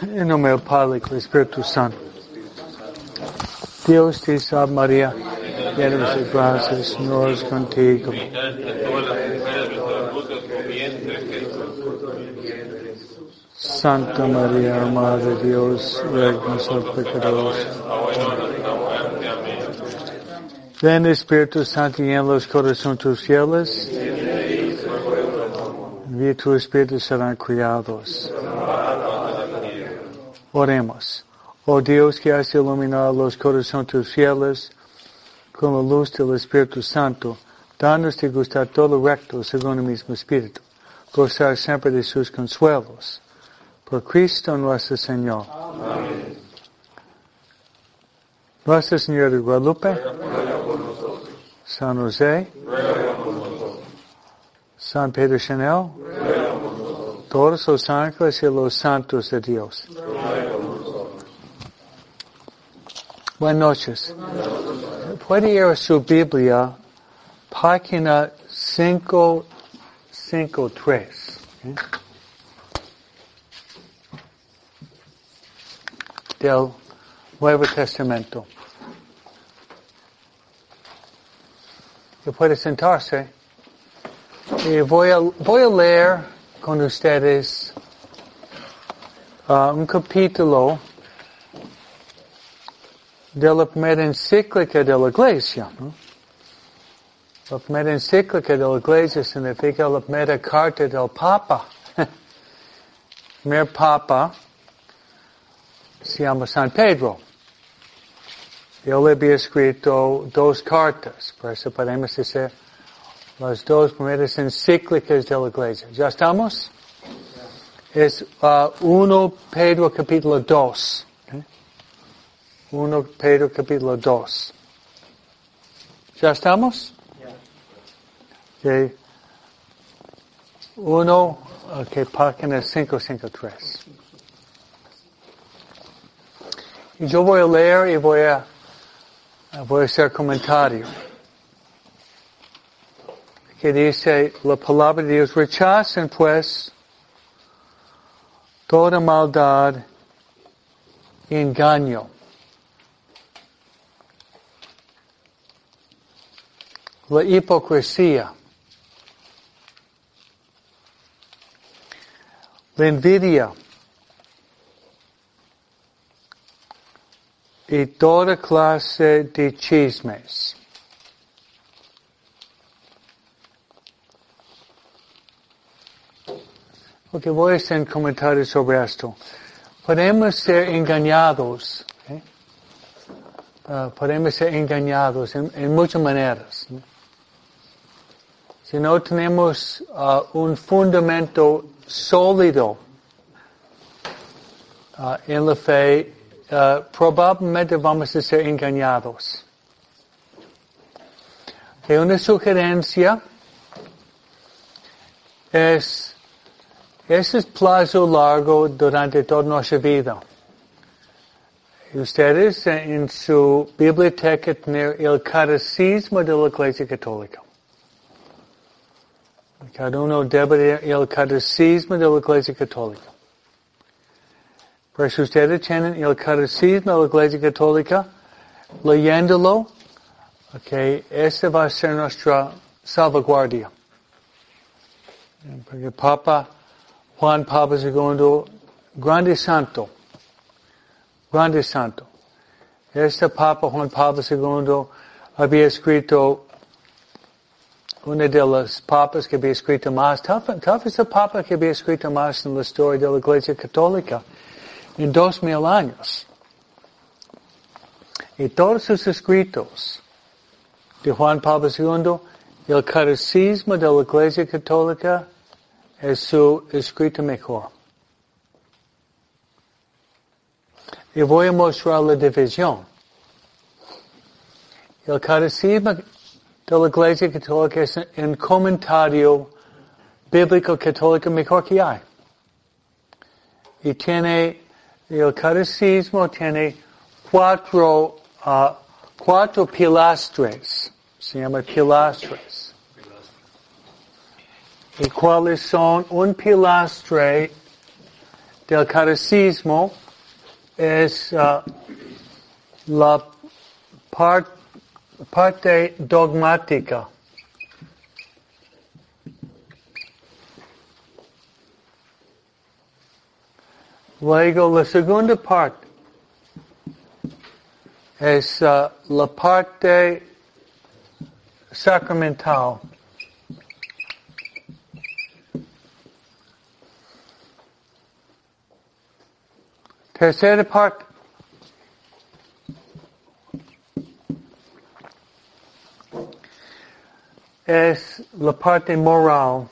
En nombre del Padre y del Espíritu Santo. Dios te salve María, llena de gracia, el es contigo. Santa María, Madre de Dios, ruega por pecadores. Ven Espíritu Santo y en los corazones tus fieles. Envía tu Espíritu serán criados. Oremos. Oh Dios que has iluminado los corazones tus fieles con la luz del Espíritu Santo, danos de gustar todo recto según el mismo Espíritu, gozar siempre de sus consuelos. Por Cristo nuestro Señor. Amén. Nuestra Señora de Guadalupe, San José, San Pedro Chanel, todos los ángeles y los santos de Dios. Buenas noches. Puede ir a su Biblia, página 553. ¿eh? Del Nuevo Testamento. Y puede sentarse. Y voy a, voy a leer con ustedes uh, un capítulo de la primera encíclica de la iglesia. ¿no? La primera encíclica de la iglesia significa la primera carta del Papa. primer Papa se llama San Pedro. Él había escrito dos cartas, por eso podemos decir las dos primeras encíclicas de la iglesia. ¿Ya estamos? Es uh, 1 Pedro capítulo 2. 1 Pedro capítulo 2. ¿Ya estamos? Okay. 1, ok, página 553. Y yo voy a leer y voy a, voy a hacer comentario. Que dice la palabra de Dios, rechacen pues toda maldad y engaño. La hipocresía. La envidia. y toda clase de chismes. Ok, voy a hacer un comentario sobre esto. Podemos ser engañados, ¿eh? uh, podemos ser engañados en, muchas maneras. Si no tenemos uh, un fundamento sólido uh, en la fe, probablemente vamos a ser engañados. Una sugerencia es, ese es plazo largo durante toda nuestra vida. Ustedes en su biblioteca tienen el catecismo de la Iglesia Católica. Cada uno debe tener el catecismo de la Iglesia Católica. Si ustedes tienen el catecismo de la Iglesia Católica, leyéndolo, okay, esa va a ser nuestra salvaguardia. Porque Papa Juan Pablo II, grande santo, grande santo. Este Papa Juan Pablo II había escrito una de las papas que había escrito más, tal, tal vez el papa que había escrito más en la historia de la Iglesia Católica en dos mil años. Y todos sus escritos de Juan Pablo II, el catecismo de la Iglesia Católica es su escrito mejor. Y voy a mostrar la división. El catecismo de la Iglesia Católica es un comentario bíblico católico mejor que hay. Y tiene el catecismo tiene cuatro, uh, cuatro pilastres. Se llama pilastres. ¿Y cuáles son? Un pilastre del catecismo es uh, la part, parte dogmática. Luego la segunda parte es uh, la parte sacramental. Tercera parte. Es la parte moral.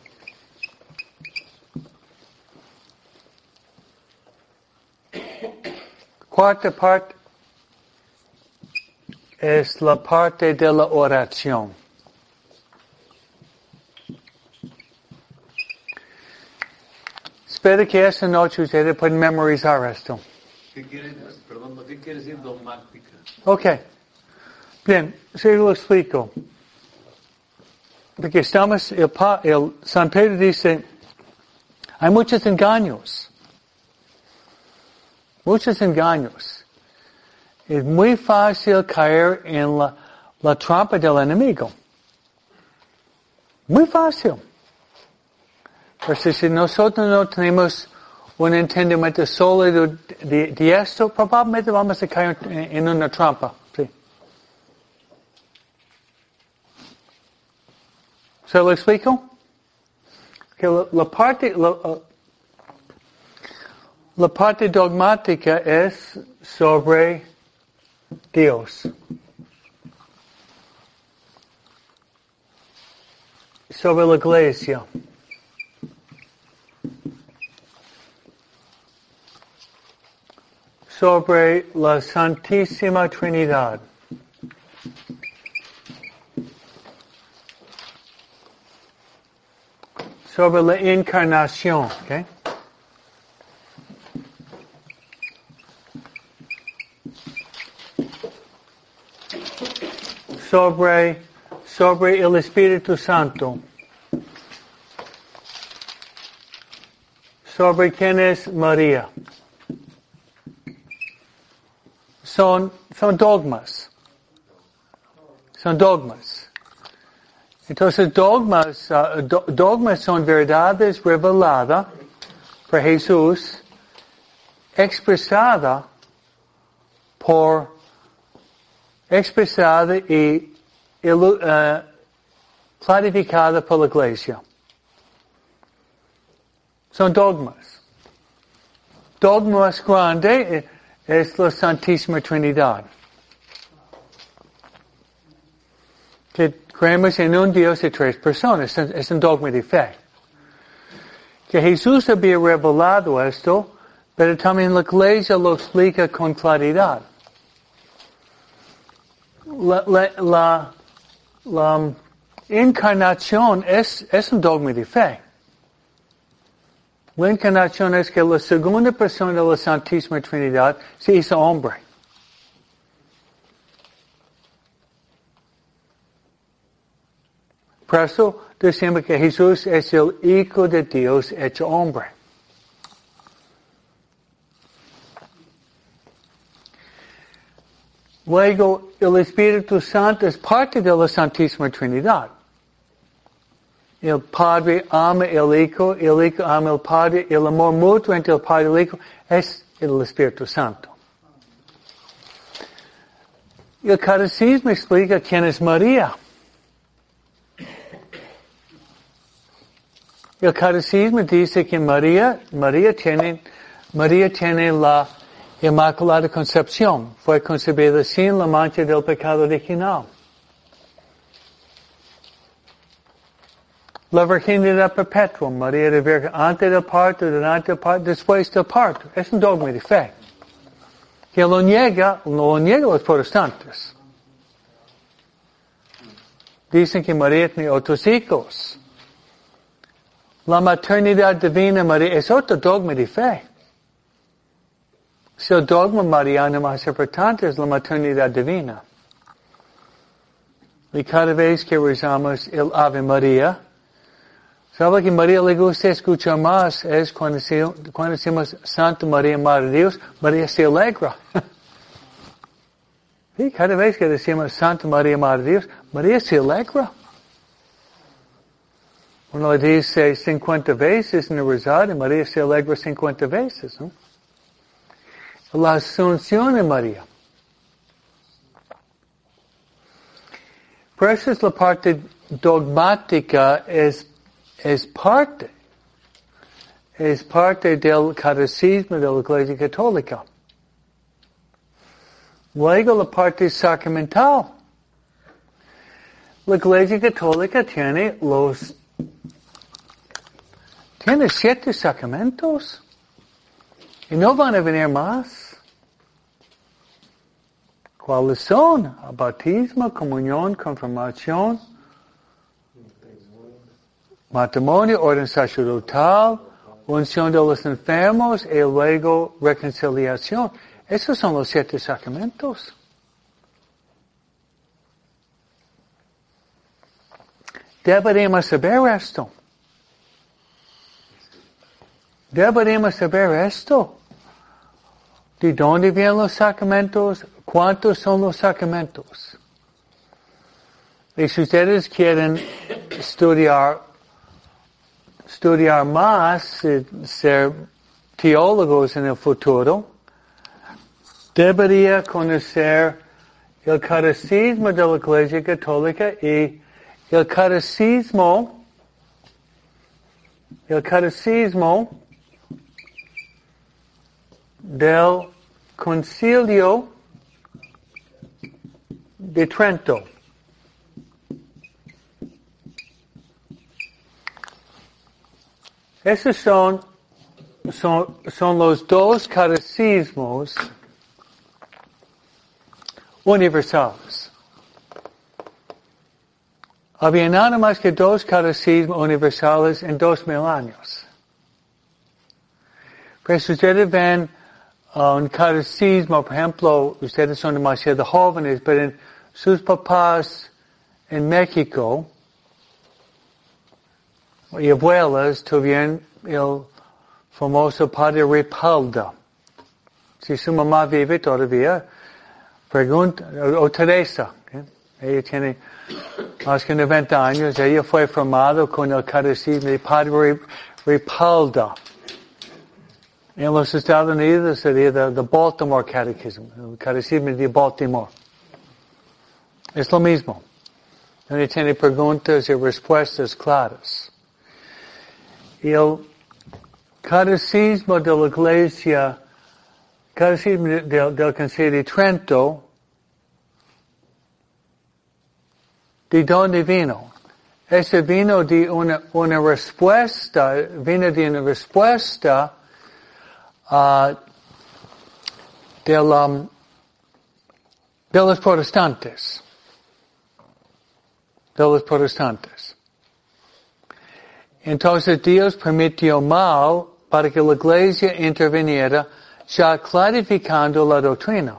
Cuarta parte es la parte de la oración. Espero que esta noche ustedes puedan memorizar esto. ¿Qué quiere, perdón, ¿qué quiere decir dogmática? Ok. Bien, se lo explico. Porque estamos, el, el San Pedro dice, hay muchos engaños. Muchos engaños. Es muy fácil caer en la, la trampa del enemigo. Muy fácil. Pero si nosotros no tenemos un entendimiento sólido de, de esto, probablemente vamos a caer en, una trampa. Sí. ¿Se lo explico? Que la parte, la, la parte dogmática es sobre Dios. Sobre la iglesia. Sobre la Santísima Trinidad. Sobre la encarnación, ¿ok? sobre, sobre el Espíritu Santo. Sobre quién es María. Son, son dogmas. Son dogmas. Entonces dogmas, uh, do, dogmas son verdades reveladas por Jesús, expresada por expresada y uh, clarificada por la iglesia. Son dogmas. Dogma más grande es la Santísima Trinidad. Que creemos en un Dios de tres personas. Es un dogma de fe. Que Jesús había revelado esto, pero también la iglesia lo explica con claridad la, la, la, la encarnación es, es un dogma de fe. La encarnación es que la segunda persona de la Santísima Trinidad se hizo hombre. Por eso decimos que Jesús es el Hijo de Dios hecho hombre. Luego, el Espíritu Santo es parte de la Santísima Trinidad. El Padre ama el Hijo, el Hijo ama el Padre, el amor mutuo entre el Padre y el Hijo es el Espíritu Santo. El Catecismo explica quién es María. El Catecismo dice que María, María tiene, María tiene la Inmaculada Concepción fue concebida sin la mancha del pecado original. La virginidad perpetua, María de Virgen, antes del parto, durante el parto, después del parto. Es un dogma de fe. Que lo niega, lo niegan los protestantes. Dicen que María tiene otros hijos. La maternidad divina María es otro dogma de fe. Si el dogma mariano más importante es la maternidad divina. Y cada vez que rezamos el Ave María, ¿Sabe que María le gusta escuchar más? Es cuando, cuando decimos Santa María, Madre de Dios, María se alegra. y cada vez que decimos Santa María, Madre de Dios, María se alegra. Uno le dice 50 veces en el rosario, María se alegra 50 veces. ¿no? La asunción de María. Por eso es la parte dogmática, es es parte, es parte del catecismo de la Iglesia Católica. Luego la parte sacramental. La Iglesia Católica tiene los, tiene siete sacramentos. Y no van a venir más. ¿Cuáles son? Bautismo, comunión, confirmación, matrimonio, orden sacerdotal, unción de los enfermos y luego reconciliación. Esos son los siete sacramentos. Deberíamos saber esto. Deberíamos saber esto. ¿De dónde vienen los sacramentos? ¿Cuántos son los sacramentos? Y si ustedes quieren estudiar estudiar más, ser teólogos en el futuro, debería conocer el catecismo de la Iglesia Católica y el catecismo, el catecismo del concilio de Trento. Esos son, son, son los dos catecismos universales. Había nada más que dos catecismos universales en dos mil años. Pero si ustedes ven un catecismo, por ejemplo, ustedes son demasiado jóvenes, pero en sus papás en México, y abuelas tuvieron el famoso padre Ripalda. Si su mamá vive todavía, pregunta, o, Teresa, ella tiene más que 90 años, ella fue formada con el catecismo de padre Ripalda. En los Estados Unidos sería el Baltimore Catechism, el catecismo de Baltimore. Es lo mismo. Ella tiene preguntas y respuestas claras el catecismo de la iglesia, catecismo del, Concilio de Trento, ¿de dónde vino? Ese vino de una, una respuesta, vino de una respuesta uh, del, um, de los protestantes. De los protestantes. Entonces Dios permitió mal para que la iglesia interviniera ya clarificando la doctrina.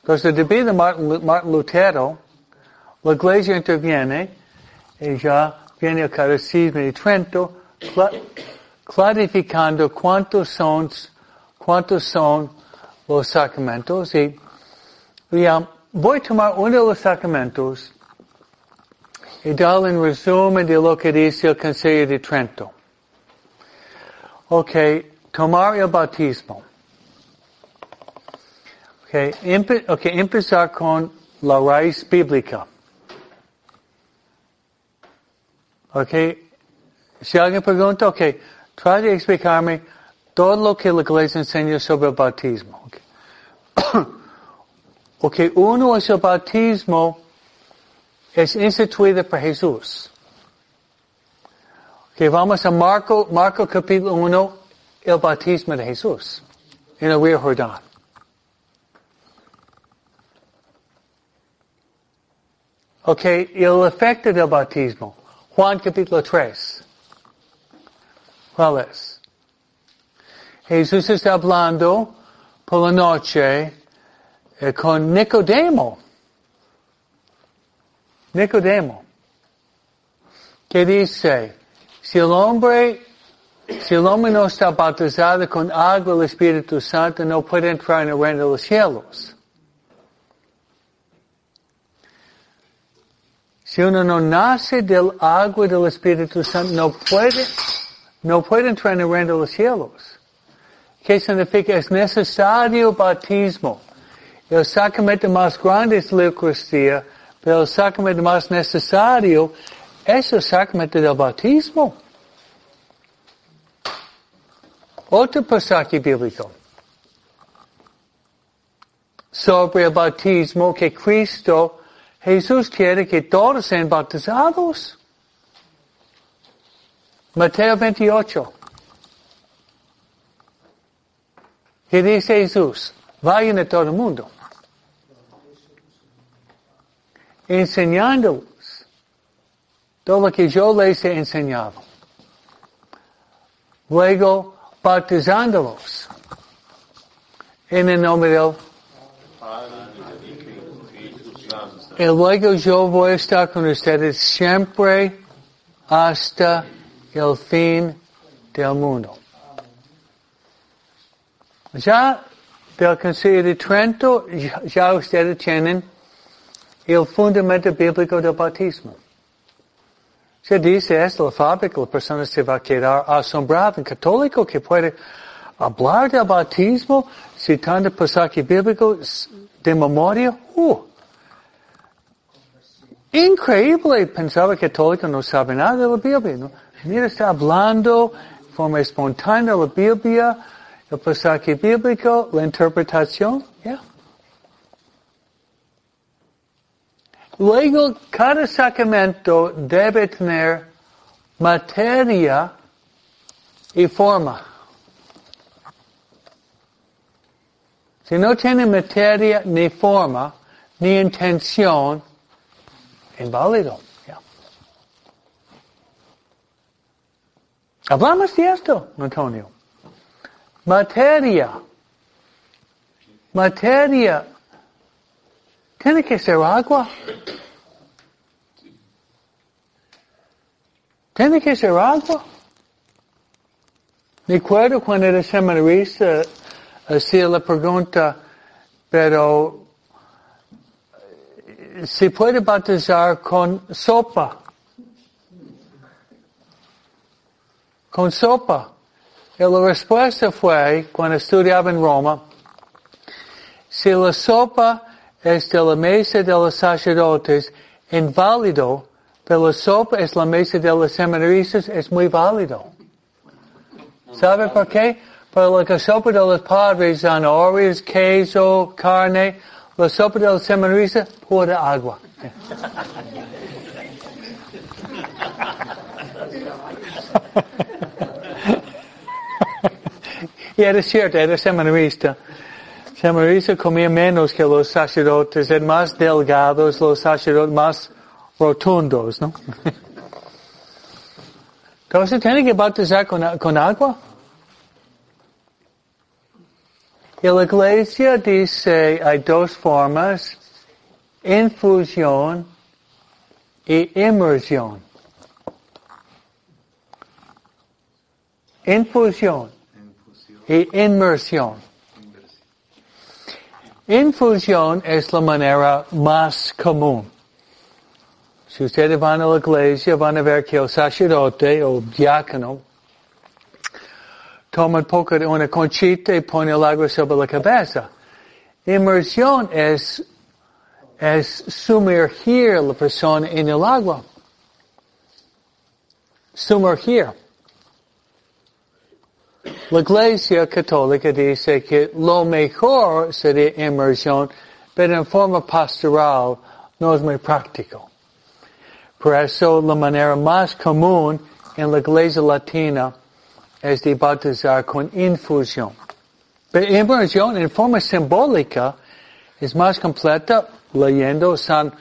Entonces, debido de Martin, Martin Lutero, la iglesia interviene y ya viene el catecismo de Trento clarificando cuántos son, cuántos son los sacramentos y, voy a tomar uno de los sacramentos y darle un resumen de lo que dice el Concilio de Trento. Ok, tomar el bautismo. Ok, okay empezar con la raíz bíblica. Ok, si alguien pregunta, ok, trate de explicarme todo lo que la iglesia enseña sobre el bautismo. Ok, okay uno es el bautismo es instituida por Jesús. Que vamos a Marco, Marco capítulo 1, el bautismo de Jesús en el río Jordán. Ok, el efecto del bautismo. Juan capítulo 3. ¿Cuál es? Jesús está hablando por la noche eh, con Nicodemo. Nicodemo, que dice, si el hombre, si el hombre no está bautizado con agua del Espíritu Santo, no puede entrar en el reino de los cielos. Si uno no nace del agua del Espíritu Santo, no puede, no puede entrar en el reino de los cielos. ¿Qué significa? Es necesario bautismo. El sacramento más grande es la Eucaristía, pero el sacramento más necesario es el sacramento del bautismo. Otro pasaje bíblico sobre el bautismo que Cristo, Jesús quiere que todos sean bautizados. Mateo 28. ¿Qué dice Jesús? Vayan a todo el mundo. Enseñándolos todo lo que yo les he enseñado. Luego, bautizándolos en el nombre del y luego yo voy a estar con ustedes siempre hasta el fin del mundo. Ya del Concilio de Trento, ya ustedes tienen el fundamento bíblico del bautismo. Se dice esto, la fábrica, la persona se va a quedar asombrada. Un católico que puede hablar del bautismo citando pasajes bíblicos de memoria. Uh, increíble. Pensaba que católico no sabe nada de la Biblia. ¿no? Mira, está hablando de forma espontánea la Biblia, el pasaje bíblico, la interpretación. Yeah. Luego, cada sacramento debe tener materia y forma. Si no tiene materia ni forma, ni intención, inválido. Hablamos de esto, Antonio. Materia. Materia tiene que ser agua. Tiene que ser agua. Me acuerdo cuando era seminarista, hacía la pregunta, pero ¿se puede bautizar con sopa? Con sopa. Y la respuesta fue, cuando estudiaba en Roma, si la sopa es de la mesa de los sacerdotes inválido, pero la sopa es la mesa de los seminaristas, es muy válido. ¿Sabe por qué? Porque la sopa de los padres, son zanahorias, queso, carne, la sopa de los seminaristas, pura agua. y era cierto, era seminarista. Samarisa comía menos que los sacerdotes, eran más delgados, los sacerdotes más rotundos, ¿no? Entonces tiene que bautizar con, con agua. Y la iglesia dice hay dos formas, infusión y inmersión. Infusión y inmersión. Infusión es la manera más común. Si ustedes van a la iglesia, van a ver que el sacerdote o diácono toma un poco de una conchita y pone el agua sobre la cabeza. Inmersión es, es sumergir la persona en el agua. Sumergir. La Iglesia Católica dice que lo mejor sería inmersión, pero en forma pastoral no es muy práctico. Por eso la manera más común en la Iglesia Latina es de bautizar con infusión. Pero inmersión en forma simbólica es más completa leyendo San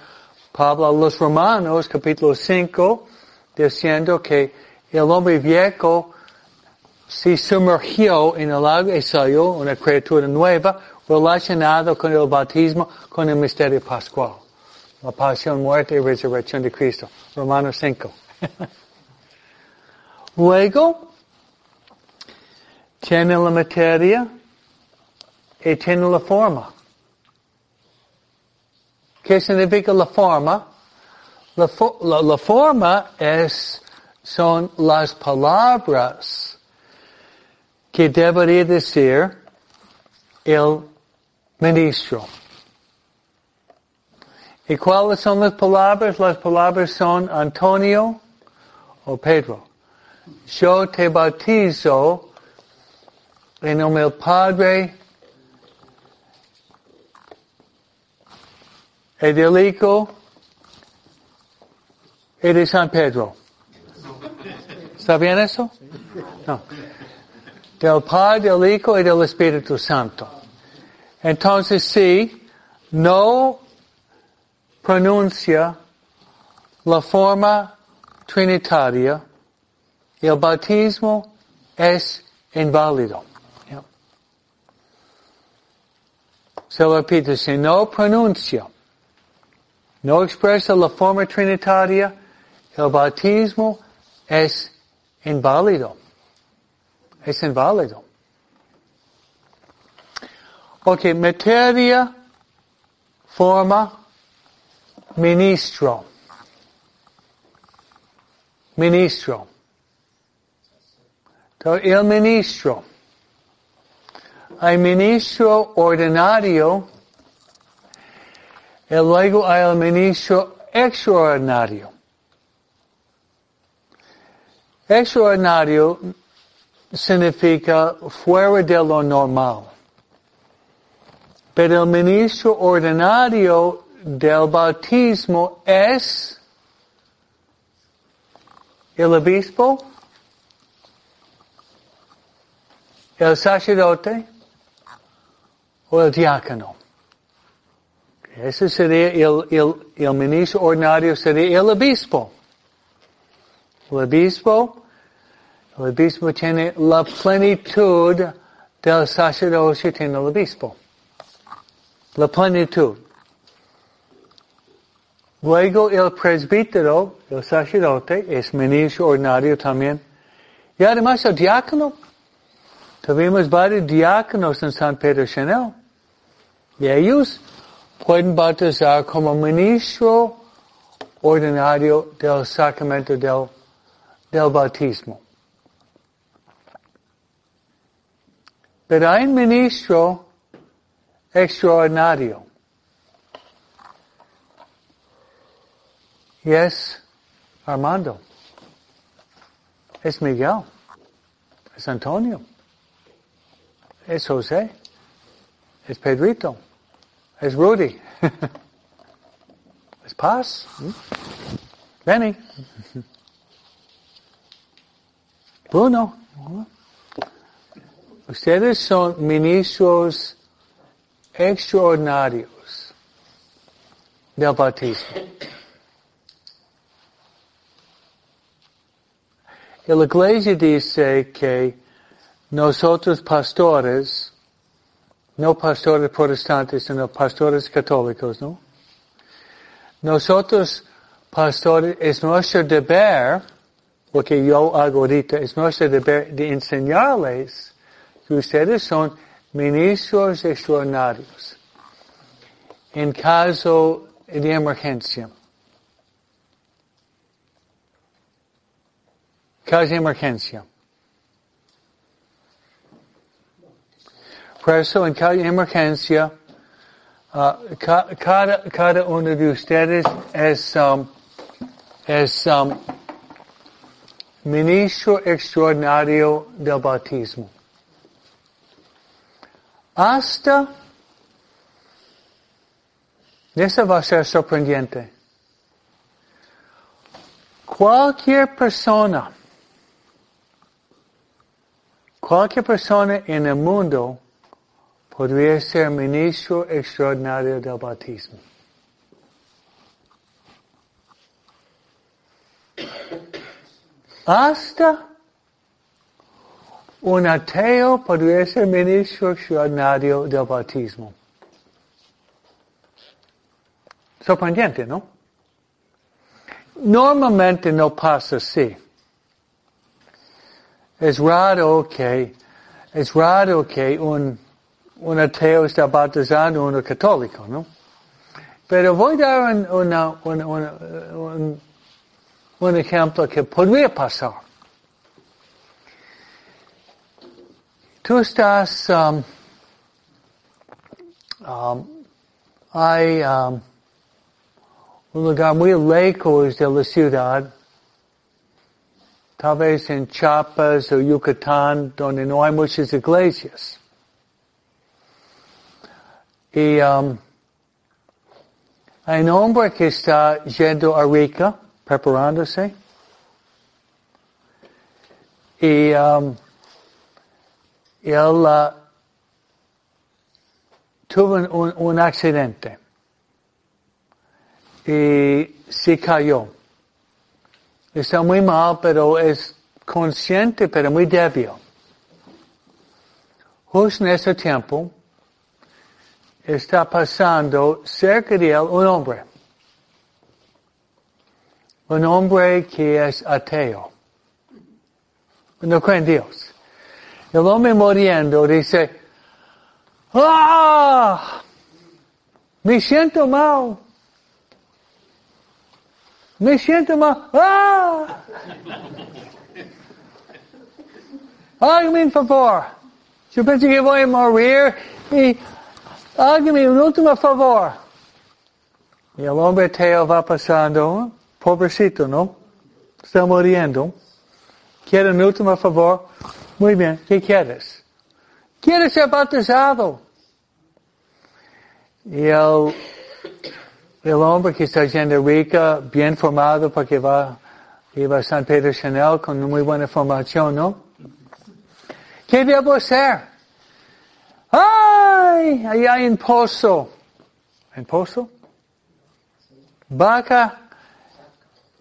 Pablo a los Romanos capítulo 5 diciendo que el hombre viejo se sumergió en el agua y salió una criatura nueva relacionada con el bautismo, con el misterio pascual. La pasión, muerte y resurrección de Cristo. Romanos 5. Luego, tiene la materia y tiene la forma. ¿Qué significa la forma? La, la, la forma es, son las palabras que debería decir el ministro. ¿Y cuáles son las palabras? Las palabras son Antonio o Pedro. Yo te bautizo en nombre del Padre, y del Hijo y de San Pedro. ¿Está eso? No. Del Padre, del Hijo y del Espíritu Santo. Entonces, si no pronuncia la forma trinitaria, el bautismo es inválido. Se lo repito, si no pronuncia, no expresa la forma trinitaria, el bautismo es inválido. Es inválido. Ok, materia, forma, ministro. Ministro. Entonces, el ministro. Hay ministro ordinario y luego hay el ministro extraordinario. Extraordinario significa fuera de lo normal. Pero el ministro ordinario del bautismo es el obispo, el sacerdote o el diácono. Ese sería el, el, el ministro ordinario, sería el obispo. El obispo, el obispo tiene la plenitud del sacerdocio, tiene el obispo. La plenitud. Luego el presbítero, el sacerdote, es ministro ordinario también. Y además el diácono. Tuvimos varios diáconos en San Pedro Chanel. Y ellos pueden bautizar como ministro ordinario del sacramento del del bautismo. Hay un ministro extraordinario. Y es Armando. Es Miguel. Es Antonio. Es José. Es Pedrito. Es Rudy. es Paz. Mm. Benny. Bruno, ustedes son ministros extraordinarios del bautismo. Y la iglesia dice que nosotros pastores, no pastores protestantes, sino pastores católicos, ¿no? Nosotros pastores, es nuestro deber lo que yo hago ahorita es nuestro deber de enseñarles que ustedes son ministros extraordinarios en caso de emergencia. Caso de emergencia. Por eso, en caso de emergencia, uh, cada, cada uno de ustedes es, um, es um, ministro extraordinario del bautismo. Hasta, eso va a ser sorprendente. Cualquier persona, cualquier persona en el mundo podría ser ministro extraordinario del bautismo. Hasta un ateo podría ser ministro extraordinario del bautismo. Sorprendente, ¿no? Normalmente no pasa así. es raro que, es raro que un, un ateo está bautizando a uno católico, ¿no? Pero voy a dar un, una, un, un ejemplo que podría pasar. Tú estás, um, um, hay um, un lugar muy lejos de la ciudad, tal vez en Chiapas o Yucatán, donde no hay muchas iglesias. Y um, hay un hombre que está yendo a Rica, preparándose. Y um, él uh, tuvo un, accidente y se cayó. Está muy mal, pero es consciente, pero muy débil. Justo en ese tiempo, está pasando cerca de él un hombre. Un hombre que es ateo. No cree en Dios. El hombre muriendo dice, ¡Ah! Me siento mal. Me siento mal. ¡Ah! Hágame un favor. Yo pensé que voy a morir y hágame un último favor. Y el hombre ateo va pasando, pobrecito, ¿no? Está muriendo. Quiere un último favor. Muy bien, ¿qué quieres? Quiere ser bautizado. Y el, el hombre que está yendo rica, bien formado porque va, iba a San Pedro Chanel con muy buena formación, ¿no? ¿Qué debo hacer? ¡Ay! Ahí hay un pozo. ¿Un pozo? Vaca,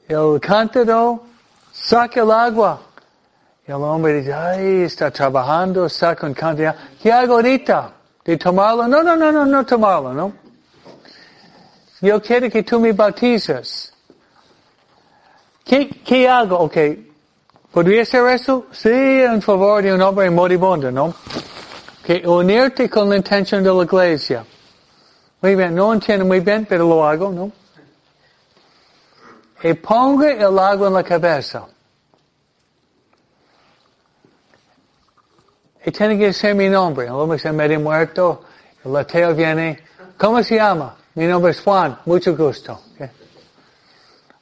el cántaro, saca el agua. Y el hombre dice, ay, está trabajando, saca un cántaro. ¿Qué hago ahorita? ¿De tomarlo? No, no, no, no, no tomarlo, ¿no? Yo quiero que tú me bautizas. ¿Qué, qué hago? Ok. ¿Podría ser eso? Sí, en favor de un hombre moribundo, ¿no? Que unirte con la intención de la iglesia. Muy bien, no entiendo muy bien, pero lo hago, ¿no? Y ponga el agua en la cabeza. Y tiene que ser mi nombre. El hombre está medio muerto. El ateo viene. ¿Cómo se llama? Mi nombre es Juan. Mucho gusto.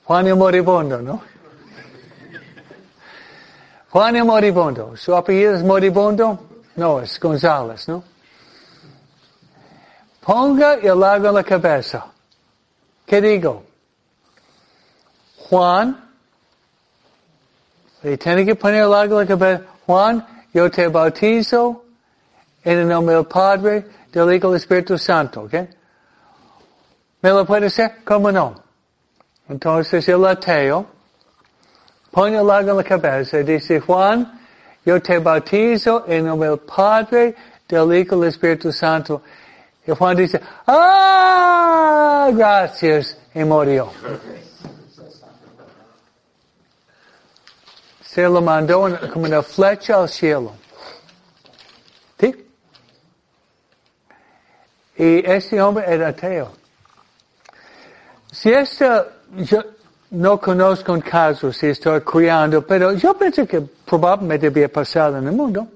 Juan el moribundo, ¿no? Juan el moribundo. ¿Su apellido es moribundo? No, es González, ¿no? Ponga el agua en la cabeza. ¿Qué digo? Juan, y tiene que poner en la cabeza. Juan, yo te bautizo en el nombre del Padre, del Hijo del Espíritu Santo, ¿ok? ¿Me lo puede hacer? ¿Cómo no? Entonces el ateo pone el agua en la cabeza y dice, Juan, yo te bautizo en el nombre del Padre, del Hijo y del Espíritu Santo. Y Juan dice, ¡ah! Gracias, y murió. Se lo mandó como una flecha al cielo. ¿Sí? Y este hombre era ateo. Si esto, yo no conozco un caso, si estoy criando, pero yo pienso que probablemente había pasado en el mundo.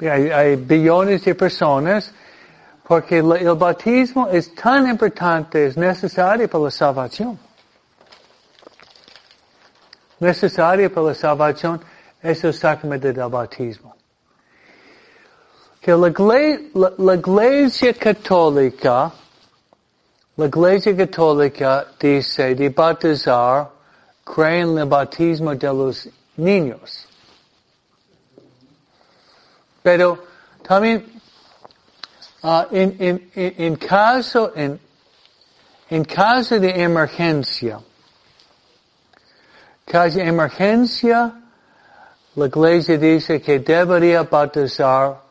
Hay, billones de personas porque el bautismo es tan importante, es necesario para la salvación necesaria para la salvación es el sacramento del bautismo. Que la, la, la iglesia católica, la iglesia católica dice de bautizar, creen en el bautismo de los niños. Pero también uh, en, en, en, caso, en, en caso de emergencia, Caso emergencia, la iglesia dice que debería bautizar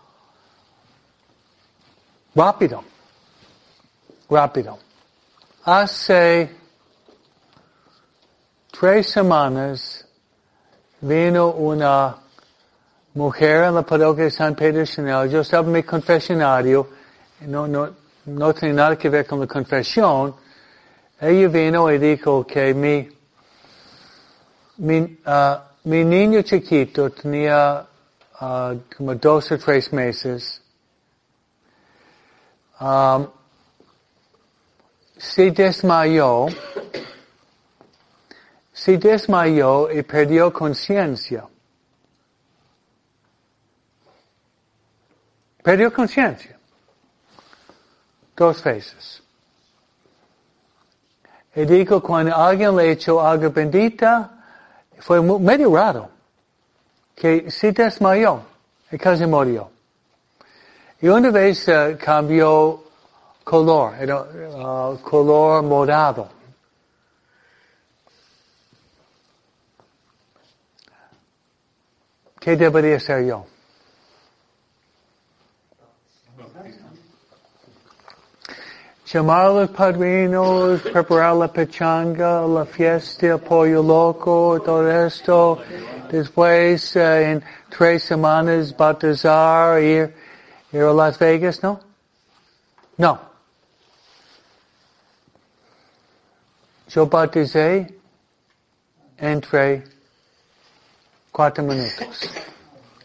rápido. Rápido. Hace tres semanas vino una mujer en la parroquia de San Pedro Chanel, yo estaba en mi confesionario, no, no, no tiene nada que ver con la confesión, ella vino y dijo que mi, mi, uh, mi niño chiquito tenía uh, como dos o tres meses. Um, se desmayó, se desmayó y perdió conciencia. Perdió conciencia. Dos veces. Y dijo, cuando alguien le echó agua bendita, fue medio raro, que se desmayó y casi murió. Y una vez uh, cambió color, era uh, color morado. ¿Qué debería ser yo? Llamar los padrinos, preparar la pechanga, la fiesta, pollo loco, todo esto. Después, uh, en tres semanas, bautizar, ir, ir a Las Vegas, ¿no? No. Yo bauticé entre cuatro minutos.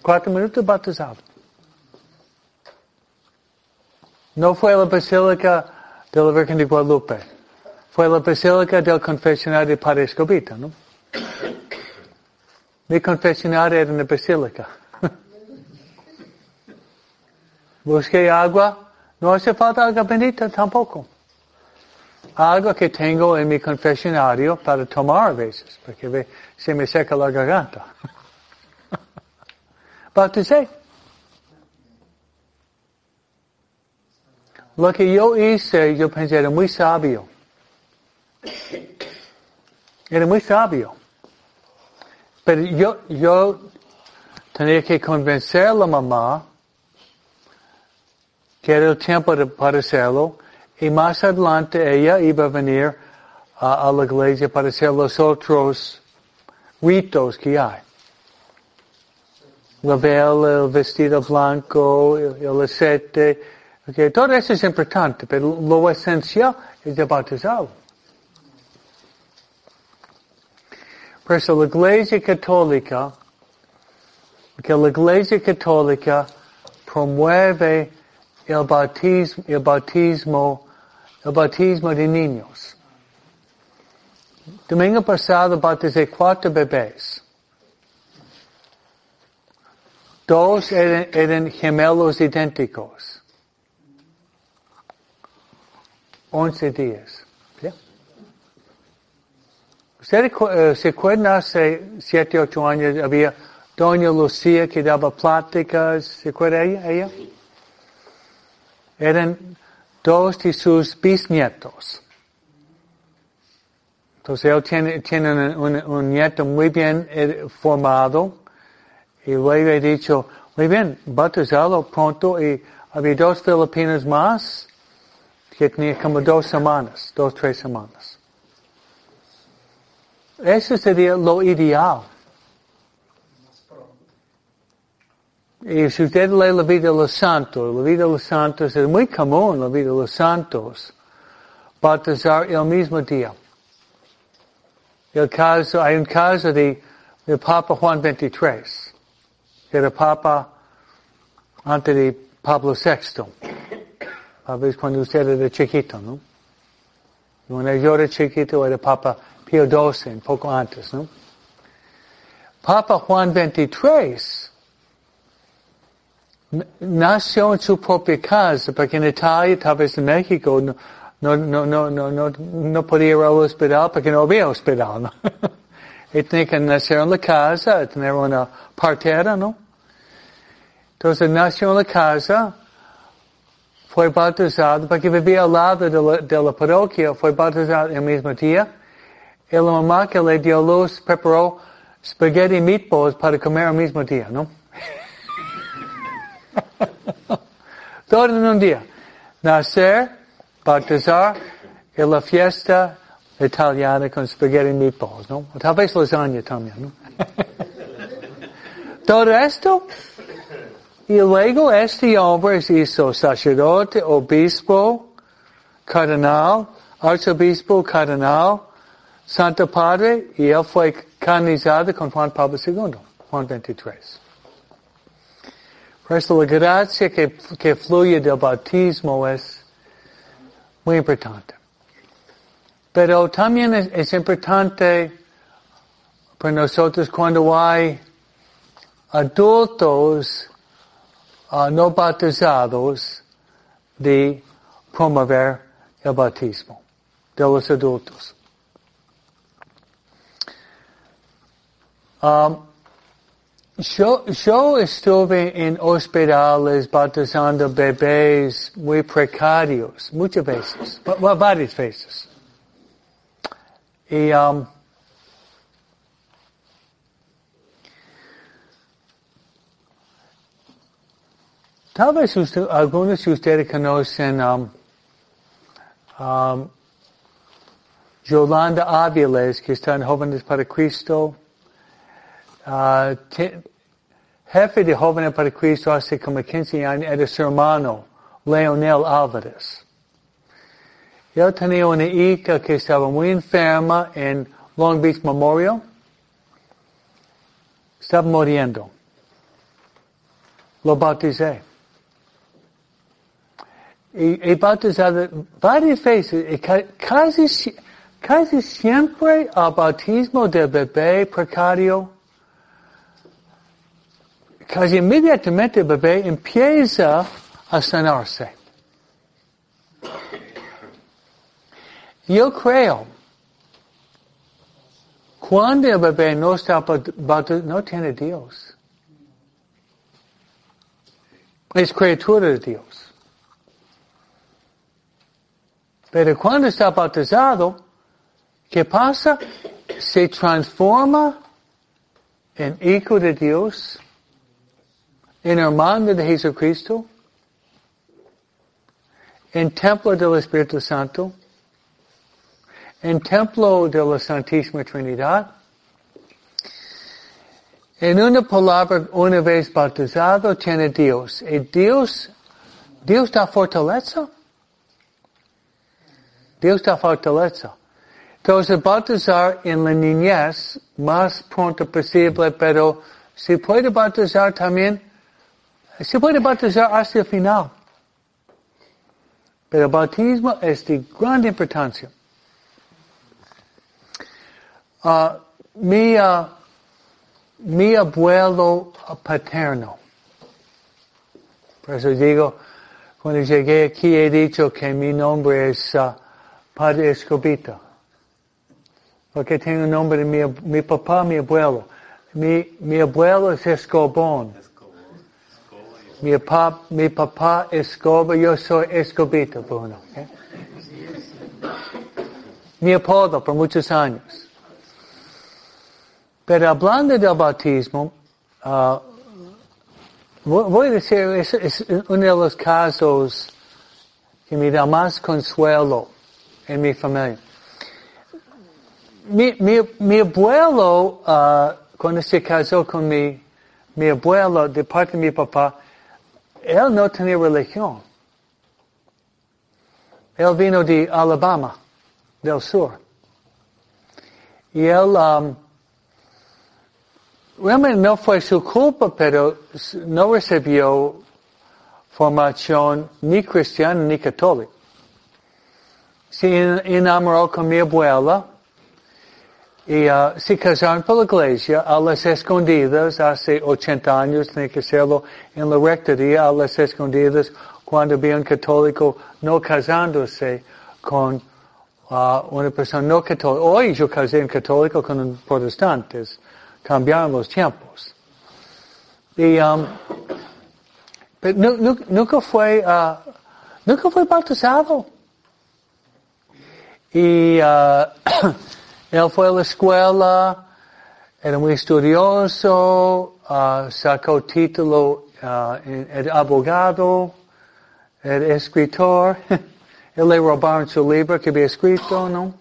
Cuatro minutos bautizado. No fue la basílica de la Virgen de Guadalupe. Fue la Basílica del Confesionario de Padre Escobita, ¿no? Mi confesionario era en la Basílica. Busqué agua, no hace falta agua bendita tampoco. Agua que tengo en mi confesionario para tomar a veces, porque se me seca la garganta. Bauticé. Lo que yo hice, yo pensé, era muy sabio. Era muy sabio. Pero yo, yo tenía que convencer a mamá que era el tiempo de, para hacerlo y más adelante ella iba a venir a, la iglesia para hacer los otros ritos que hay. La vela, el vestido blanco, el aceite, Okay, todo eso es importante, pero lo esencial es de bautizarlo. Por eso la Iglesia Católica, que la Iglesia Católica promueve el bautismo, el bautismo, el bautismo de niños. Domingo pasado bauticé cuatro bebés. Dos eran, eran gemelos idénticos. 11 días. ¿Sí? ¿Ustedes eh, se acuerdan hace 7, 8 años había Doña Lucía que daba pláticas? ¿Se acuerda ella? ella? Eran dos de sus bisnietos. Entonces él tiene, tiene un, un, nieto muy bien eh, formado y luego he dicho, muy bien, bautizado pronto y había dos filipinos más que como dos semanas, dos, tres semanas. Eso sería lo ideal. Y si usted lee la vida de los santos, la vida de los santos es muy común, la vida de los santos, bautizar el mismo día. El caso, hay un caso de, de Papa Juan XXIII, que era Papa antes de Pablo VI. A veces cuando usted era chiquito, ¿no? Cuando yo era chiquito era Papa Pío XII, un poco antes, ¿no? Papa Juan XXIII nació en su propia casa, porque en Italia, tal vez en México, no, no, no, no, no, no, no podía ir al hospital porque no había hospital, ¿no? y tenía que nacer en la casa, tener una partera, ¿no? Entonces nació en la casa, fue bautizado, porque vivía al lado de la, de la parroquia, fue bautizado el mismo día. Y la mamá que le dio luz preparó spaghetti y meatballs para comer el mismo día, ¿no? Todo en un día. Nacer, bautizar, y la fiesta italiana con spaghetti y meatballs, ¿no? Tal vez lasagna también, ¿no? todo esto. Y luego este hombre se hizo sacerdote, obispo, cardenal, arzobispo, cardenal, santo padre, y él fue canonizado con Juan Pablo II, Juan 23. Por eso la gracia que, que fluye del bautismo es muy importante. Pero también es, es importante para nosotros cuando hay adultos uh, no bautizados de promover el bautismo de los adultos. Um, yo, yo estuve en hospitales bautizando bebés muy precarios, muchas veces, varias veces. Y um, tal vez usted, algunos de ustedes conocen um, um, Yolanda Áviles, que está en Jóvenes para Cristo. Uh, jefe de Jóvenes para Cristo hace como 15 años era su hermano, Leonel Álvarez. Yo tenía una hija que estaba muy enferma en Long Beach Memorial. Estaba muriendo. Lo bauticé. Y he bautizado varias veces, y casi, casi siempre al bautismo del bebé precario, casi inmediatamente el bebé empieza a sanarse. Yo creo, cuando el bebé no está bautizado, no tiene Dios. Es criatura de Dios. Pero cuando está bautizado, ¿qué pasa? Se transforma en hijo de Dios, en hermano de Jesucristo, en templo del Espíritu Santo, en templo de la Santísima Trinidad. En una palabra, una vez bautizado, tiene Dios. Y Dios, Dios da fortaleza. Dios da fortaleza. Entonces, bautizar en la niñez, más pronto posible, pero se puede bautizar también, se puede bautizar hasta el final. Pero el bautismo es de gran importancia. Uh, mi, uh, mi abuelo paterno. Por eso digo, cuando llegué aquí he dicho que mi nombre es uh, Padre Escobita. Porque tengo el nombre de mi, mi papá, mi abuelo. Mi, abuelo es Escobón. Mi, papá, mi papá Escoba, yo soy Escobita, Bruno. ¿okay? Mi apodo por muchos años. Pero hablando del bautismo, uh, voy a decir, es, uno de los casos que me da más consuelo en mi familia. Mi, mi, mi abuelo, uh, cuando se casó con mi, mi abuelo, de parte de mi papá, él no tenía religión. Él vino de Alabama, del sur. Y él, um, realmente no fue su culpa, pero no recibió formación ni cristiana ni católica. Se enamoró con mi abuela y uh, se casaron por la iglesia a las escondidas hace 80 años, tenía que hacerlo en la rectoría a las escondidas cuando había un católico no casándose con uh, una persona no católica. Hoy yo casé un católico con un protestante cambiaron los tiempos. Y, um, pero nunca fue, uh, nunca fue bautizado. Y uh, él fue a la escuela, era muy estudioso, uh, sacó título, era abogado, era escritor. él le robaron su libro que había escrito, ¿no?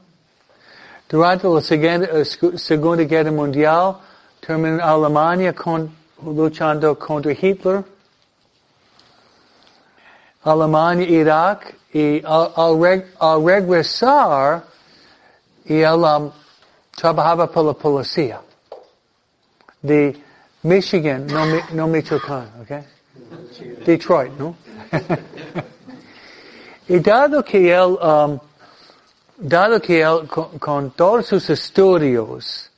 Durante la Segunda Guerra Mundial, terminó Alemania con luchando contra Hitler, Alemania, Irak, y al, al, al regresar, y él um, trabajaba por la policía de Michigan, no, no Michoacán, ¿ok? Detroit, ¿no? y dado que él, um, dado que él con, con, todos sus estudios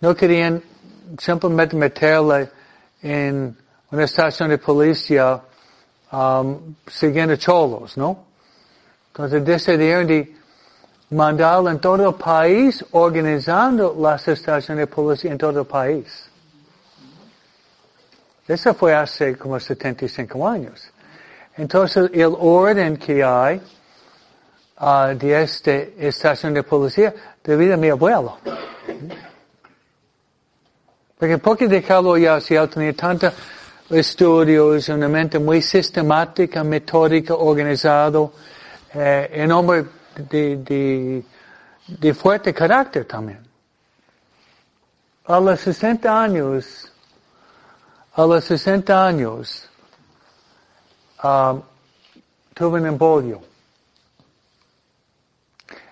no querían simplemente meterle en una estación de policía um, siguiendo cholos, ¿no? Entonces decidieron de mandarlo en todo el país organizando las estaciones de policía en todo el país. Eso fue hace como 75 años. Entonces el orden que hay uh, de esta estación de policía debido a mi abuelo. Porque ¿por qué dejarlo ya si él tenía tantos estudios, una mente muy sistemática, metódica, organizado, eh, en hombre de, de, de fuerte carácter también. A los 60 años, a los 60 años, um, tuve un embolio.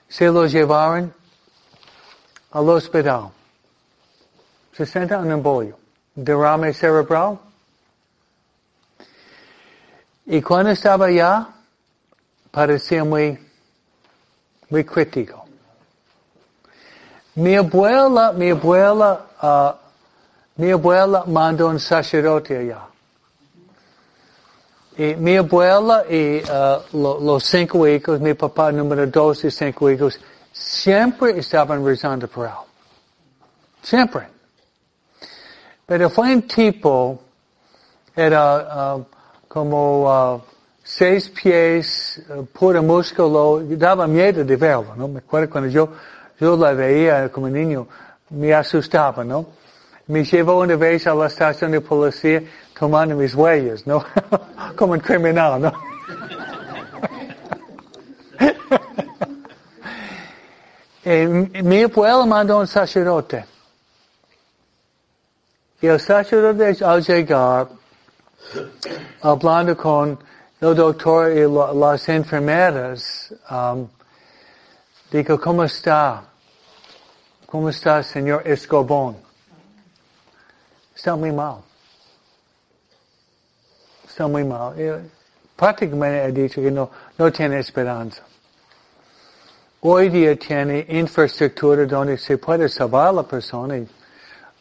Se lo llevaron al hospital. 60 un embolio. Derrame cerebral. Y cuando estaba allá, parecía muy muy crítico. Mi abuela, mi abuela, uh, mi abuela mandó un sacerdote allá. Y mi abuela y uh, lo, los cinco hijos, mi papá número dos y cinco hijos, siempre estaban rezando por él. Siempre. Pero fue un tipo, era uh, como seis pies, uh, puro músculo, daba miedo de verlo, ¿no? Me acuerdo cuando yo, yo la veía como niño, me asustaba, ¿no? Me llevó una vez a la estación de policía tomando mis huellas, ¿no? como un criminal, ¿no? y mi abuelo mandó un sacerdote. Y el sacerdote al llegar, hablando con el doctor y las enfermeras, um, digo, ¿cómo está? ¿Cómo está, señor Escobón? Está muy mal. Está muy mal. Y prácticamente he dicho que no, no tiene esperanza. Hoy día tiene infraestructura donde se puede salvar a la persona,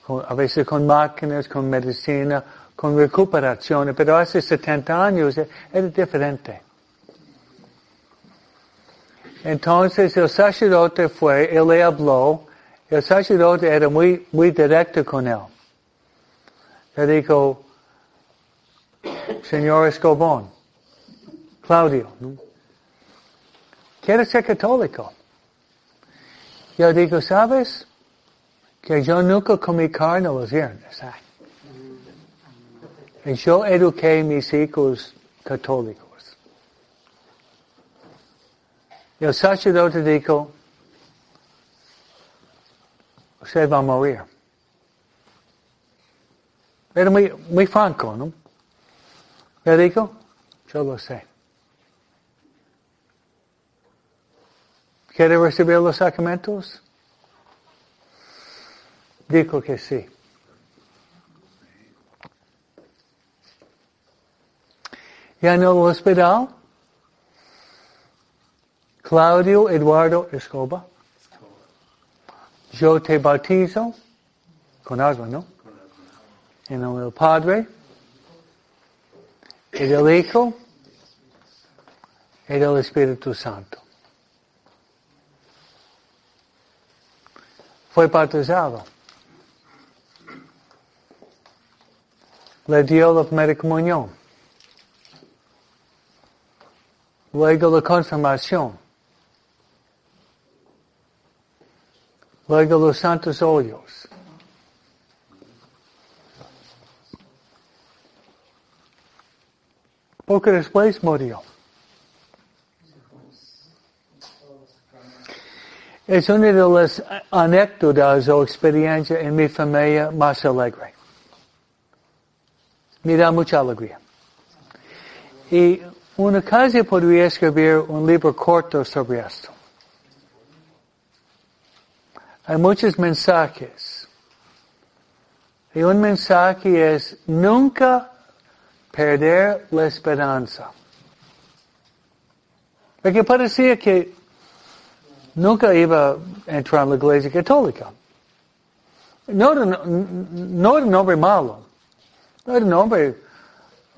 a veces con máquinas, con medicina, con recuperación, pero hace 70 años era diferente. Entonces el sacerdote fue, él le habló, el sacerdote era muy, muy directo con él. Le dijo, señor Escobón, Claudio, ¿no? quiere ser católico. Yo digo, ¿sabes? Que yo nunca comí carne los viernes. Y yo eduqué mis hijos católicos. Y el sacerdote dijo, usted va a morir. Era muy, muy franco, ¿no? Le dijo, yo lo sé. ¿Quiere recibir los sacramentos? Dijo que sí. Ya en el hospital, Claudio Eduardo Escoba, yo te bautizo con agua, ¿no? En el del Padre, y del Hijo, y del Espíritu Santo. Fue bautizado. Le dio la primera. Luego la confirmación. Luego los santos óleos. Poco después murió. Es una de las anécdotas o experiencias en mi familia más alegre. me da mucha alegría. Y una casi podría escribir un libro corto sobre esto. Hay muchos mensajes. Y un mensaje es nunca perder la esperanza. Porque parecía que nunca iba a entrar en la iglesia católica. No era, no era un hombre malo. No era un hombre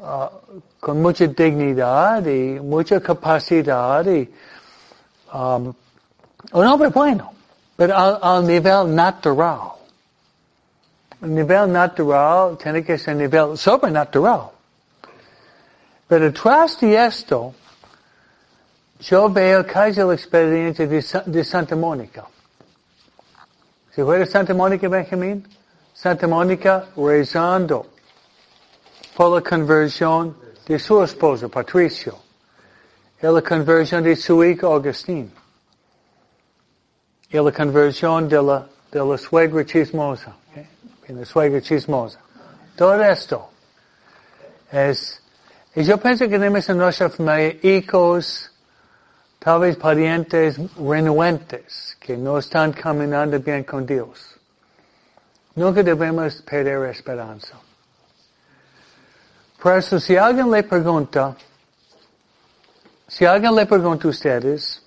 uh, con mucha dignidad y mucha capacidad y um, un hombre bueno, pero al, al nivel natural. El nivel natural tiene que ser nivel sobrenatural. Pero tras de esto, yo veo casi la experiencia de, de Santa Mónica. ¿Se acuerda Santa Mónica, Benjamín? Santa Mónica rezando por la conversión de su esposo, Patricio, y la conversión de su hijo, Agustín, y la conversión de la, de la suegra chismosa, eh, ¿okay? la suegra chismosa. Todo esto es, y yo pienso que tenemos en nuestra familia hijos, tal vez parientes renuentes que no están caminando bien con Dios. Nunca debemos perder esperanza. Por eso, si alguien le pregunta, si alguien le pregunta a ustedes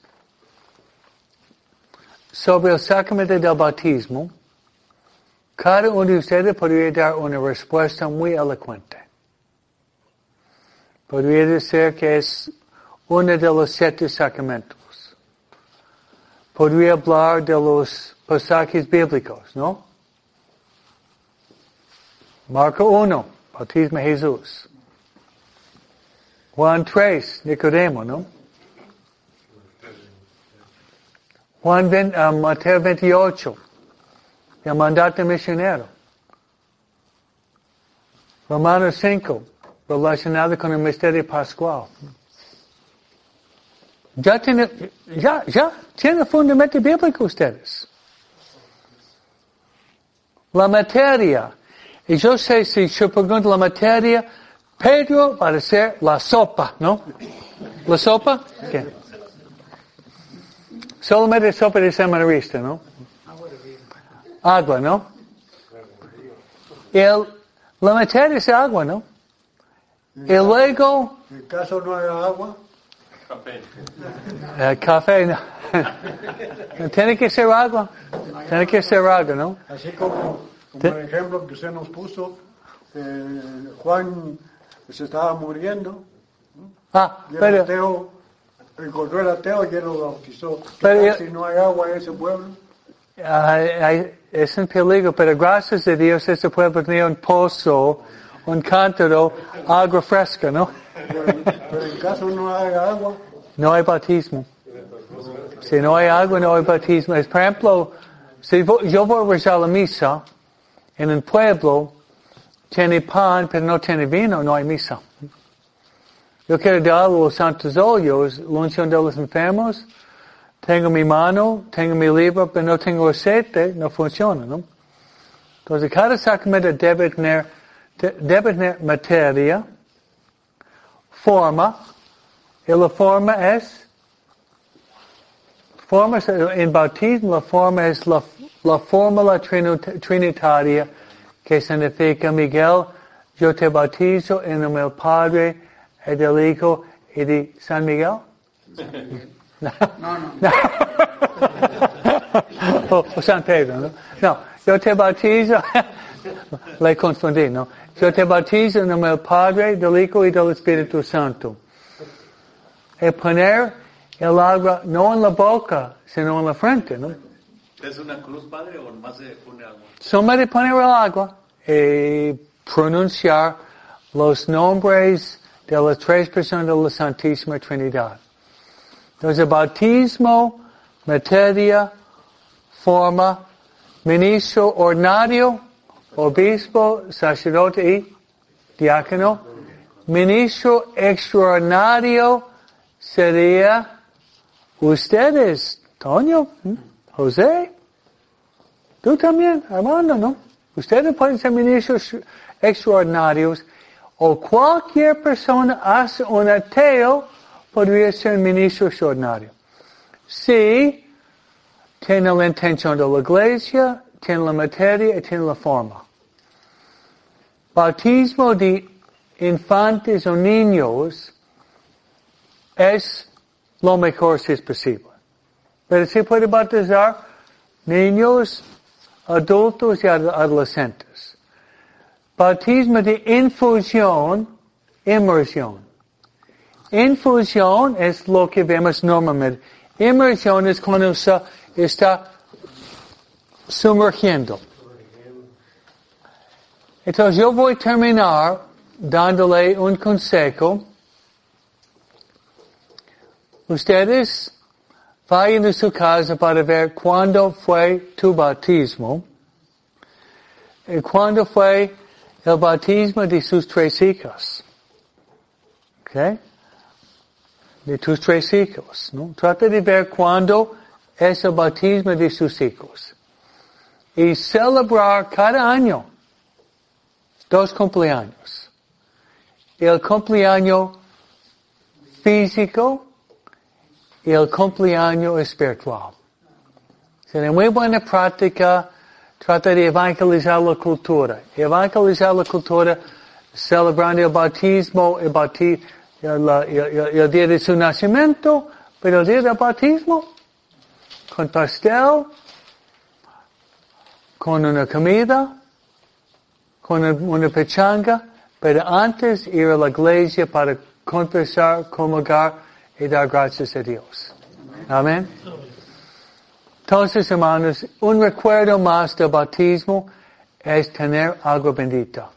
sobre el sacramento del bautismo, cada uno de ustedes podría dar una respuesta muy elocuente. Podría decir que es uno de los siete sacramentos. Podría hablar de los pasajes bíblicos, ¿no? Marco 1, bautismo de Jesús. Juan 3, Nicodemo, ¿no? Juan 20, uh, Mateo 28, el mandato misionero. Romanos 5, relacionado con el misterio pascual. Ya tiene, ya, ya, tiene fundamento bíblico ustedes. La materia. Y yo sé si yo pregunto la materia, Pedro va a decir la sopa, ¿no? ¿La sopa? ¿Qué? Solamente sopa de seminarista, ¿no? Agua, ¿no? El, la materia es agua, ¿no? Y luego... En caso no hay agua. Café. El café, no. Tiene que ser agua. Tiene que ser agua, ¿no? Así como, como el ejemplo que usted nos puso, eh, Juan se estaba muriendo. Ah, Y el pero, ateo encontró el ateo y él lo bautizó. ¿Qué Pero yo- si no hay agua en ese pueblo? es un peligro, pero gracias a Dios este pueblo tenía un pozo, un cántaro, agua fresca, ¿no? Pero, pero en caso no hay agua, No hay bautismo. Si no hay agua, no hay bautismo. Es, por ejemplo, si yo voy a rezar la misa en un pueblo, tiene pan, pero no tiene vino, no hay misa. Yo quiero dar los santos óleos, la unción de los enfermos, tengo mi mano, tengo mi libro, pero no tengo aceite, no funciona, ¿no? Entonces, cada sacramento debe tener, de- debe tener materia, forma, y la forma es, forma es- en bautismo la forma es la, la fórmula trinitaria que significa Miguel, yo te bautizo en el nombre del Padre, y del Hijo y de San Miguel. No, no. o, o San Pedro, ¿no? No, yo te bautizo, le confundí, ¿no? Yo te bautizo en el nombre del Padre, del Hijo y del Espíritu Santo. Y poner el agua no en la boca, sino en la frente, ¿no? ¿Es una cruz, padre, o más se pone agua? Somebody poner el agua y pronunciar los nombres de las tres personas de la Santísima Trinidad. Entonces, bautismo, materia, forma, ministro ordinario, obispo, sacerdote y diácono. Ministro extraordinario sería ustedes, Toño, ¿m? José, tú también, Armando, ¿no? Ustedes pueden ser ministros extraordinarios o cualquier persona hasta un ateo podría ser ministro extraordinario. Si tiene la intención de la iglesia, tiene la materia y tiene la forma. Bautismo de infantes o niños es lo mejor si es posible. Pero se puede bautizar niños, adultos y adolescentes. Bautismo de infusión, inmersión. Infusión es lo que vemos normalmente. Inmersión es cuando se está sumergiendo. Entonces yo voy a terminar dándole un consejo. Ustedes vayan a su casa para ver cuándo fue tu bautismo y cuándo fue el bautismo de sus tres hijos. ¿Ok? De tus tres hijos. ¿no? Trata de ver cuándo es el bautismo de sus hijos. Y celebrar cada año dos cumpleaños. El cumpleaños físico y el cumpleaños espiritual. Tiene muy buena práctica, trata de evangelizar la cultura. Evangelizar la cultura celebrando el bautismo, el, bauti el, el, el, día de su nacimiento, pero el día del bautismo, con pastel, con una comida, con una pechanga, pero antes ir a la iglesia para confesar, comulgar y dar gracias a Dios. Amén. Entonces, hermanos, un recuerdo más del bautismo es tener agua bendita.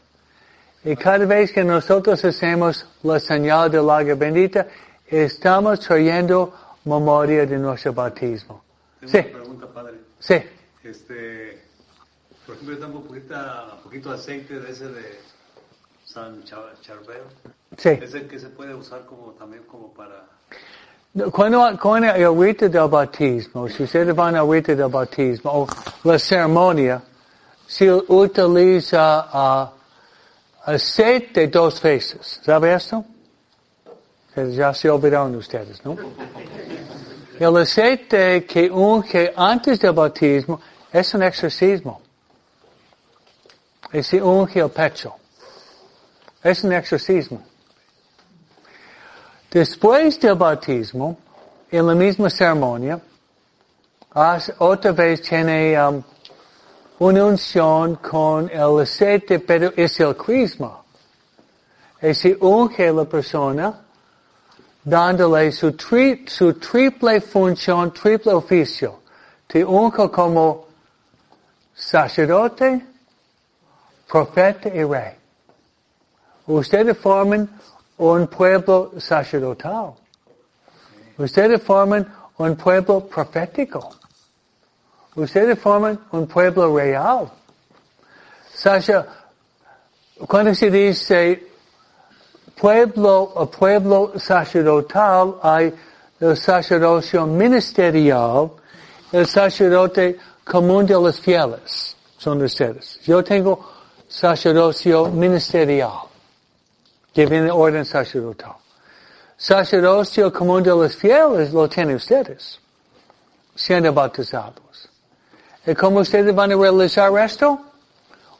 Y cada vez que nosotros hacemos la señal del agua bendita, estamos trayendo memoria de nuestro bautismo. Tengo Sí. una pregunta, padre. Sí. Este, por ejemplo, yo tengo un poquito, poquito de aceite de ese de San Cha- Charbel. Sí. Ese que se puede usar como también como para... Cuando, cuando el rito del bautismo, si ustedes van al rito del bautismo, o la ceremonia, se utiliza ah, aceite dos veces. ¿Sabe esto? Que Ya se olvidaron ustedes, ¿no? El aceite que unge antes del bautismo es un exorcismo. Y se unge el pecho. Es un exorcismo. Después del bautismo, en la misma ceremonia, otra vez tiene um, una unción con el aceite, pero es el crisma. Y se unge la persona, dándole su, tri- su triple función, triple oficio. Te unge como sacerdote, profeta y rey. Ustedes forman un pueblo sacerdotal. Ustedes forman un pueblo profético. Ustedes forman un pueblo real. Sasha, cuando se dice pueblo o pueblo sacerdotal, hay el sacerdocio ministerial, el sacerdote común de los fieles, son ustedes. Yo tengo sacerdocio ministerial que viene de orden sacerdotal. Sacerdocio común de los fieles lo tienen ustedes, siendo bautizados. ¿Y cómo ustedes van a realizar esto?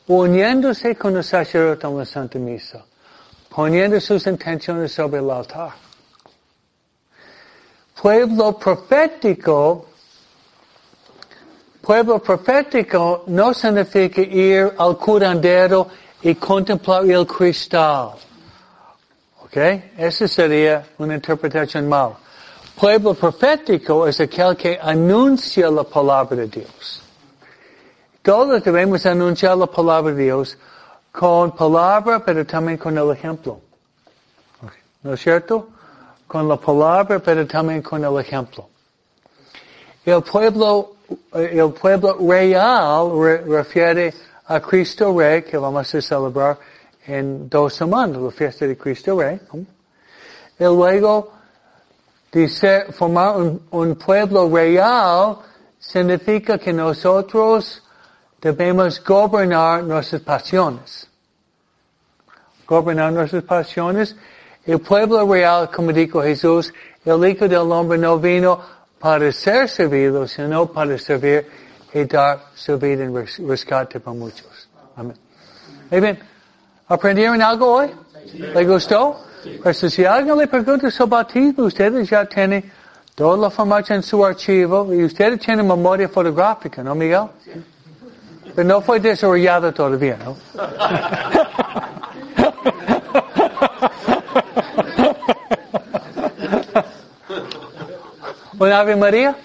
Uniéndose con el sacerdote en la Santa Misa, poniendo sus intenciones sobre el altar. Pueblo profético, pueblo profético no significa ir al curandero y contemplar el cristal. ¿Ok? Esa sería una interpretación mal. Pueblo profético es aquel que anuncia la palabra de Dios. Todos debemos anunciar la palabra de Dios con palabra, pero también con el ejemplo. ¿No es cierto? Con la palabra, pero también con el ejemplo. El pueblo, eh, el pueblo real re- refiere a Cristo Rey, que vamos a celebrar en dos semanas, la fiesta de Cristo Rey. Y luego, dice, formar un, pueblo real significa que nosotros debemos gobernar nuestras pasiones. gobernar nuestras pasiones. El pueblo real, como dijo Jesús, el Hijo del Hombre no vino para ser servido, sino para servir y dar su vida en rescate para muchos. Amén. ¿Aprendieron algo hoy? ¿Le gustó? Pues si alguien le pregunta sobre bautismo, ustedes ya tienen toda la información en su archivo y ustedes tienen memoria fotográfica, ¿no, Miguel? Pero no fue desarrollado todavía, ¿no? ¿Una Ave María?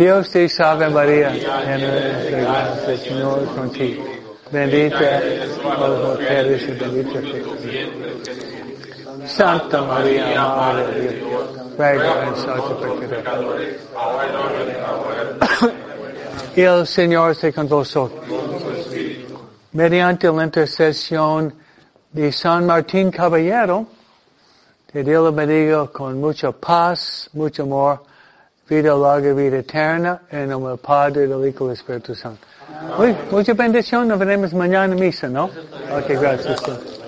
Dios te salve María, llena de gracia, el Señor es contigo. Bendita eres por las mujeres y bendito es Santa María, Madre de Dios, ruega en nosotros pecadores. Y el Señor esté con vosotros. Mediante la intercesión de San Martín Caballero, que Dios lo bendiga con mucha paz, mucho amor, vida larga, vida eterna, en nombre del Padre, del Hijo y del Espíritu Santo. Uy, mucha bendición, nos veremos mañana en misa, ¿no? Ok, gracias.